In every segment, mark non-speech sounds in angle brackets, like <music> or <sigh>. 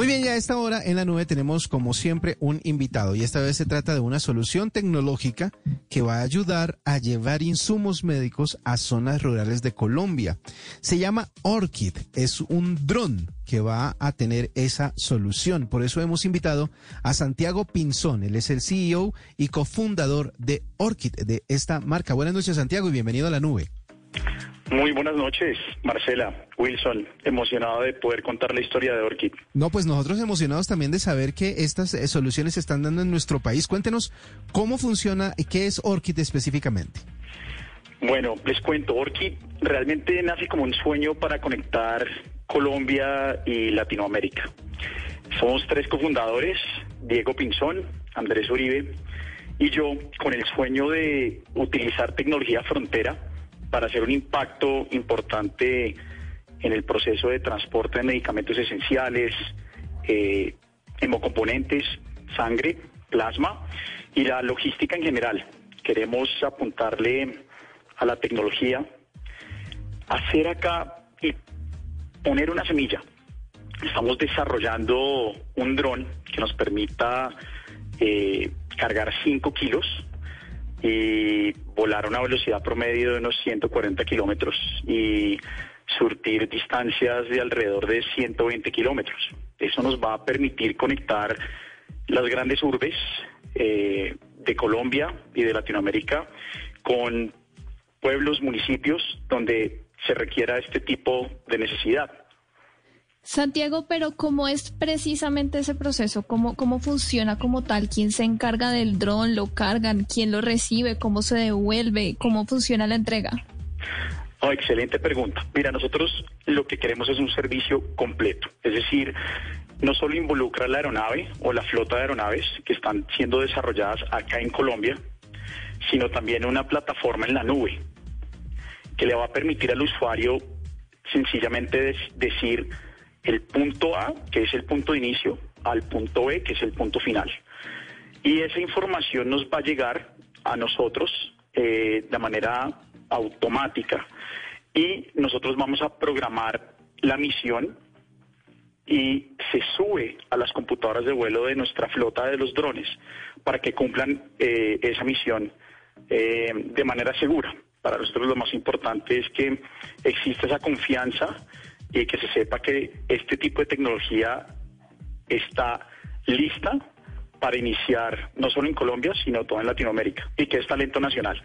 Muy bien, ya a esta hora en la nube tenemos como siempre un invitado y esta vez se trata de una solución tecnológica que va a ayudar a llevar insumos médicos a zonas rurales de Colombia. Se llama Orchid, es un dron que va a tener esa solución. Por eso hemos invitado a Santiago Pinzón, él es el CEO y cofundador de Orchid, de esta marca. Buenas noches Santiago y bienvenido a la nube. Muy buenas noches, Marcela, Wilson, emocionado de poder contar la historia de Orchid. No, pues nosotros emocionados también de saber que estas eh, soluciones se están dando en nuestro país. Cuéntenos cómo funciona y qué es Orchid específicamente. Bueno, les cuento, Orchid realmente nace como un sueño para conectar Colombia y Latinoamérica. Somos tres cofundadores, Diego Pinzón, Andrés Uribe y yo, con el sueño de utilizar tecnología frontera para hacer un impacto importante en el proceso de transporte de medicamentos esenciales, eh, hemocomponentes, sangre, plasma y la logística en general. Queremos apuntarle a la tecnología, hacer acá y poner una semilla. Estamos desarrollando un dron que nos permita eh, cargar 5 kilos y volar a una velocidad promedio de unos 140 kilómetros y surtir distancias de alrededor de 120 kilómetros. Eso nos va a permitir conectar las grandes urbes eh, de Colombia y de Latinoamérica con pueblos, municipios donde se requiera este tipo de necesidad. Santiago, pero ¿cómo es precisamente ese proceso? ¿Cómo, ¿Cómo funciona como tal? ¿Quién se encarga del dron? ¿Lo cargan? ¿Quién lo recibe? ¿Cómo se devuelve? ¿Cómo funciona la entrega? Oh, excelente pregunta. Mira, nosotros lo que queremos es un servicio completo. Es decir, no solo involucra la aeronave o la flota de aeronaves que están siendo desarrolladas acá en Colombia, sino también una plataforma en la nube que le va a permitir al usuario sencillamente decir el punto A, que es el punto de inicio, al punto B, que es el punto final. Y esa información nos va a llegar a nosotros eh, de manera automática y nosotros vamos a programar la misión y se sube a las computadoras de vuelo de nuestra flota de los drones para que cumplan eh, esa misión eh, de manera segura. Para nosotros lo más importante es que exista esa confianza y que se sepa que este tipo de tecnología está lista para iniciar no solo en Colombia, sino toda en Latinoamérica y que es talento nacional.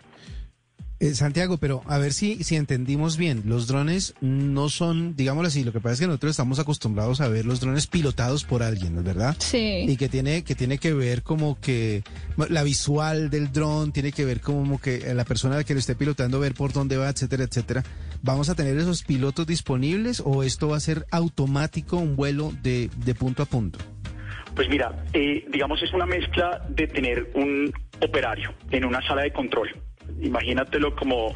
Eh, Santiago, pero a ver si, si entendimos bien, los drones no son, digámoslo así, lo que pasa es que nosotros estamos acostumbrados a ver los drones pilotados por alguien, ¿no es verdad? Sí. Y que tiene, que tiene que ver como que la visual del dron, tiene que ver como que la persona que lo esté pilotando ver por dónde va, etcétera, etcétera. ¿Vamos a tener esos pilotos disponibles o esto va a ser automático un vuelo de, de punto a punto? Pues mira, eh, digamos es una mezcla de tener un operario en una sala de control imagínatelo como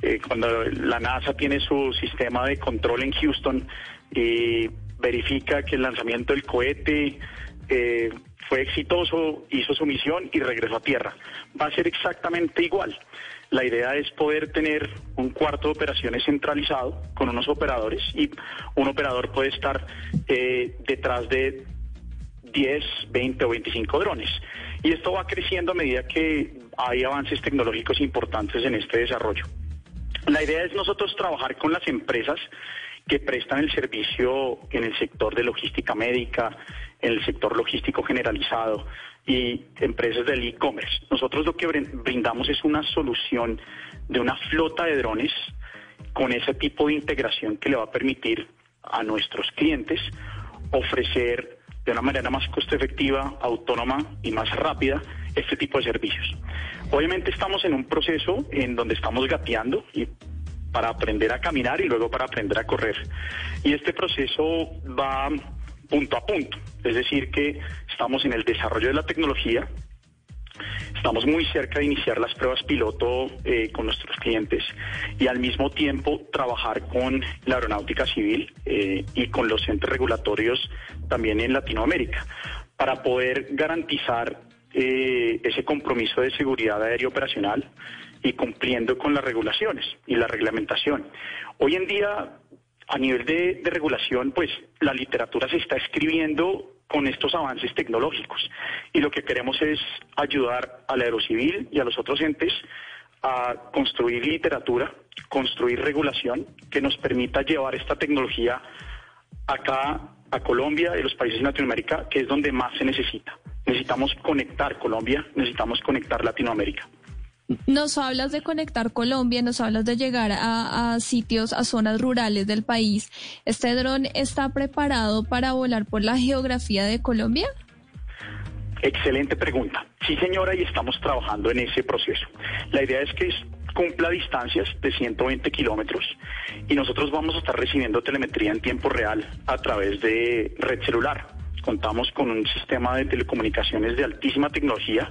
eh, cuando la NASA tiene su sistema de control en Houston y verifica que el lanzamiento del cohete eh, fue exitoso, hizo su misión y regresó a Tierra. Va a ser exactamente igual. La idea es poder tener un cuarto de operaciones centralizado con unos operadores y un operador puede estar eh, detrás de 10, 20 o 25 drones. Y esto va creciendo a medida que hay avances tecnológicos importantes en este desarrollo. La idea es nosotros trabajar con las empresas que prestan el servicio en el sector de logística médica, en el sector logístico generalizado y empresas del e-commerce. Nosotros lo que brindamos es una solución de una flota de drones con ese tipo de integración que le va a permitir a nuestros clientes ofrecer de una manera más costo efectiva, autónoma y más rápida este tipo de servicios. Obviamente estamos en un proceso en donde estamos gateando y para aprender a caminar y luego para aprender a correr. Y este proceso va punto a punto, es decir, que estamos en el desarrollo de la tecnología, Estamos muy cerca de iniciar las pruebas piloto eh, con nuestros clientes y al mismo tiempo trabajar con la aeronáutica civil eh, y con los entes regulatorios también en Latinoamérica para poder garantizar eh, ese compromiso de seguridad aérea operacional y cumpliendo con las regulaciones y la reglamentación. Hoy en día, a nivel de, regulación, pues la literatura se está escribiendo con estos avances tecnológicos. Y lo que queremos es ayudar al aerocivil y a los otros entes a construir literatura, construir regulación que nos permita llevar esta tecnología acá a Colombia y los países de Latinoamérica, que es donde más se necesita. Necesitamos conectar Colombia, necesitamos conectar Latinoamérica. Nos hablas de conectar Colombia, nos hablas de llegar a, sitios, a zonas rurales del país. ¿Este dron está preparado para volar por la geografía de Colombia? Excelente pregunta. Sí, señora, y estamos trabajando en ese proceso. La idea es que cumpla distancias de 120 kilómetros y nosotros vamos a estar recibiendo telemetría en tiempo real a través de red celular. Contamos con un sistema de telecomunicaciones de altísima tecnología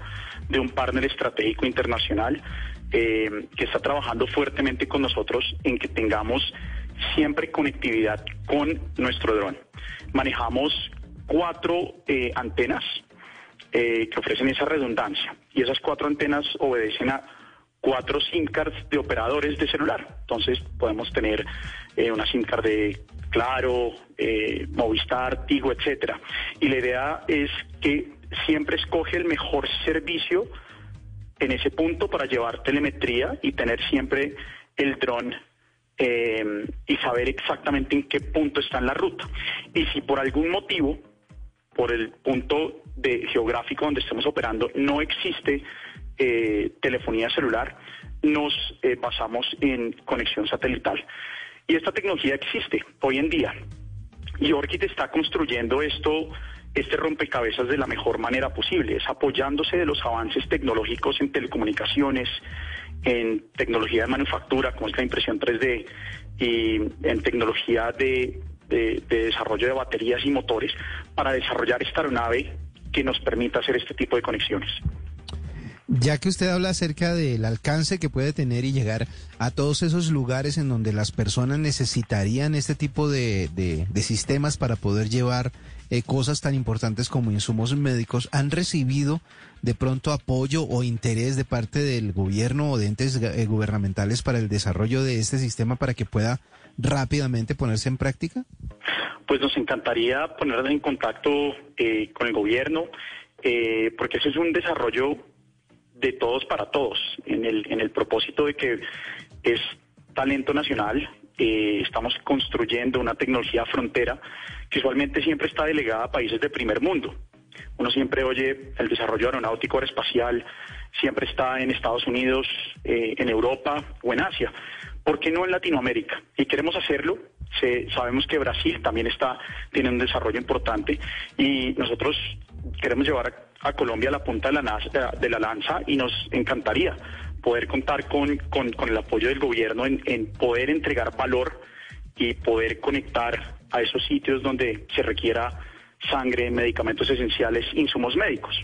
de un partner estratégico internacional eh, que está trabajando fuertemente con nosotros en que tengamos siempre conectividad con nuestro dron. Manejamos cuatro eh, antenas eh, que ofrecen esa redundancia y esas cuatro antenas obedecen a cuatro SIM cards de operadores de celular. Entonces podemos tener una SIM card de Claro, Movistar, Tigo, etcétera. Y la idea es que siempre escoge el mejor servicio en ese punto para llevar telemetría y tener siempre el dron eh, y saber exactamente en qué punto está en la ruta. Y si por algún motivo, por el punto de geográfico donde estemos operando, no existe eh, telefonía celular, nos eh, basamos en conexión satelital. Y esta tecnología existe hoy en día. Y Orchid está construyendo esto este rompecabezas de la mejor manera posible, es apoyándose de los avances tecnológicos en telecomunicaciones, en tecnología de manufactura, como es la impresión 3D, y en tecnología de, desarrollo de baterías y motores, para desarrollar esta aeronave que nos permita hacer este tipo de conexiones. Ya que usted habla acerca del alcance que puede tener y llegar a todos esos lugares en donde las personas necesitarían este tipo de, de sistemas para poder llevar eh, cosas tan importantes como insumos médicos, ¿han recibido de pronto apoyo o interés de parte del gobierno o de entes eh, gubernamentales para el desarrollo de este sistema para que pueda rápidamente ponerse en práctica? Pues nos encantaría ponernos en contacto eh, con el gobierno, porque ese es un desarrollo de todos para todos, en el, en el propósito de que es talento nacional, estamos construyendo una tecnología frontera que usualmente siempre está delegada a países de primer mundo. Uno siempre oye el desarrollo aeronáutico aeroespacial, siempre está en Estados Unidos, eh, en Europa o en Asia. ¿Por qué no en Latinoamérica? Y queremos hacerlo. sabemos que Brasil también está tiene un desarrollo importante y nosotros queremos llevar a, Colombia a la punta de la, de la lanza y nos encantaría poder contar con, con, el apoyo del gobierno en poder entregar valor y poder conectar a esos sitios donde se requiera sangre, medicamentos esenciales, insumos médicos.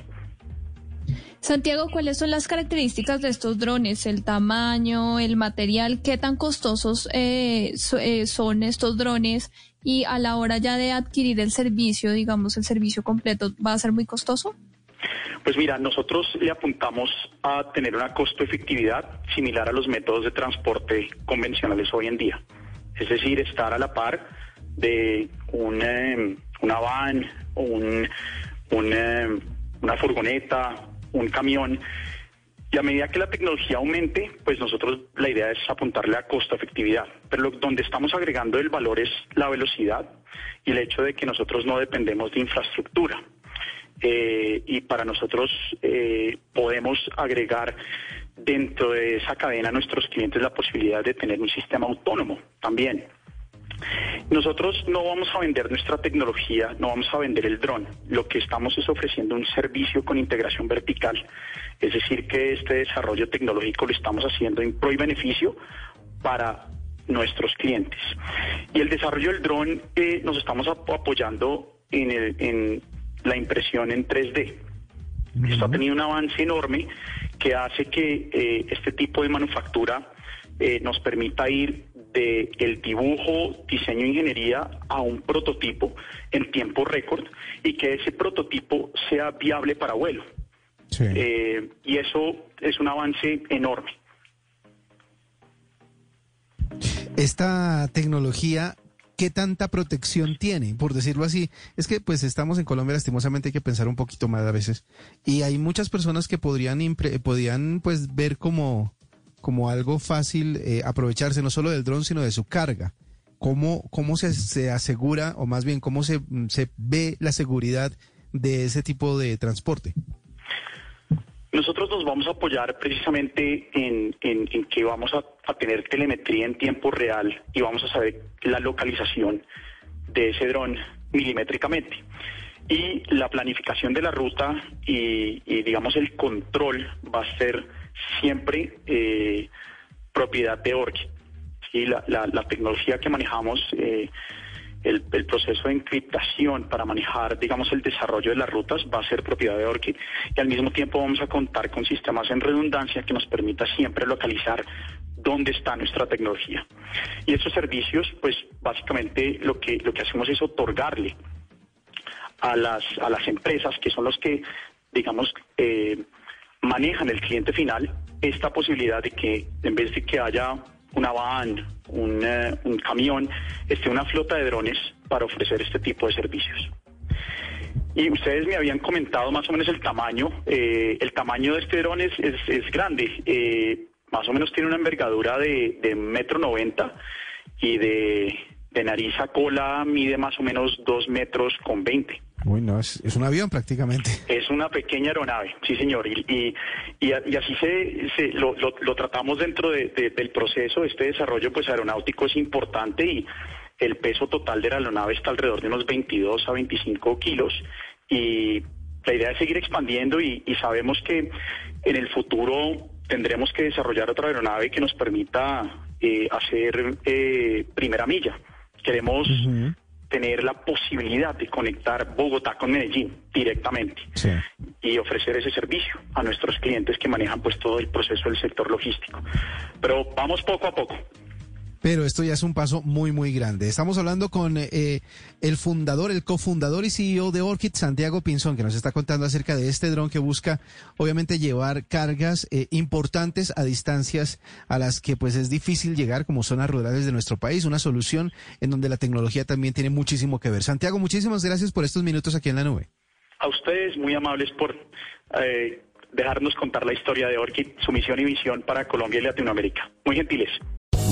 Santiago, ¿cuáles son las características de estos drones? ¿El tamaño, el material? ¿Qué tan costosos eh, eh, son estos drones? Y a la hora ya de adquirir el servicio, digamos, el servicio completo, ¿va a ser muy costoso? Pues mira, nosotros le apuntamos a tener una costo-efectividad similar a los métodos de transporte convencionales hoy en día. Es decir, estar a la par de un, una van, un, una furgoneta, un camión. Y a medida que la tecnología aumente, pues nosotros la idea es apuntarle a costo-efectividad. Pero donde estamos agregando el valor es la velocidad y el hecho de que nosotros no dependemos de infraestructura. Eh, y para nosotros eh, podemos agregar dentro de esa cadena a nuestros clientes la posibilidad de tener un sistema autónomo también. Nosotros no vamos a vender nuestra tecnología, no vamos a vender el dron. Lo que estamos es ofreciendo un servicio con integración vertical. Es decir, que este desarrollo tecnológico lo estamos haciendo en pro y beneficio para nuestros clientes. Y el desarrollo del dron eh, nos estamos apoyando en, el, en la impresión en 3D. Esto ha tenido un avance enorme que hace que eh, este tipo de manufactura eh, nos permita ir de el dibujo, diseño e ingeniería a un prototipo en tiempo récord y que ese prototipo sea viable para vuelo. Eh, y eso es un avance enorme. Esta tecnología ¿qué tanta protección tiene? Por decirlo así, es que pues estamos en Colombia, lastimosamente hay que pensar un poquito más a veces. Y hay muchas personas que podrían, podrían pues ver como, como algo fácil eh, aprovecharse no solo del dron, sino de su carga. ¿Cómo, cómo se, se asegura, o más bien, cómo se, se ve la seguridad de ese tipo de transporte? Nosotros nos vamos a apoyar precisamente en, que vamos a, tener telemetría en tiempo real y vamos a saber la localización de ese dron milimétricamente. Y la planificación de la ruta y, digamos el control va a ser siempre eh, propiedad de Orchid. ¿sí? La, tecnología que manejamos eh, el, proceso de encriptación para manejar, digamos, el desarrollo de las rutas va a ser propiedad de Orchid y al mismo tiempo vamos a contar con sistemas en redundancia que nos permita siempre localizar dónde está nuestra tecnología. Y estos servicios, pues básicamente lo que, lo que hacemos es otorgarle a las, a las empresas que son los que, digamos, eh, manejan el cliente final, esta posibilidad de que en vez de que haya una van, un, eh, un camión, esté una flota de drones para ofrecer este tipo de servicios. Y ustedes me habían comentado más o menos el tamaño. Eh, el tamaño de este dron es, es, grande. Eh, más o menos tiene una envergadura de, de metro noventa y de, de nariz a cola mide más o menos dos metros con veinte. Uy, no, es, un avión prácticamente. <laughs> Es una pequeña aeronave, sí señor, y, y, así se, lo, lo, tratamos dentro del proceso. Este desarrollo pues aeronáutico es importante y el peso total de la aeronave está alrededor de unos 22 a 25 kilos y la idea es seguir expandiendo y, sabemos que en el futuro tendremos que desarrollar otra aeronave que nos permita eh, hacer eh, primera milla. Queremos tener la posibilidad de conectar Bogotá con Medellín directamente y ofrecer ese servicio a nuestros clientes que manejan pues todo el proceso del sector logístico. Pero vamos poco a poco. Pero esto ya es un paso muy, muy grande. Estamos hablando con eh, el fundador, el cofundador y CEO de Orchid, Santiago Pinzón, que nos está contando acerca de este dron que busca, obviamente, llevar cargas eh, importantes a distancias a las que pues es difícil llegar como zonas rurales de nuestro país. Una solución en donde la tecnología también tiene muchísimo que ver. Santiago, muchísimas gracias por estos minutos aquí en la nube. A ustedes, muy amables por eh, dejarnos contar la historia de Orchid, su misión y visión para Colombia y Latinoamérica. Muy gentiles.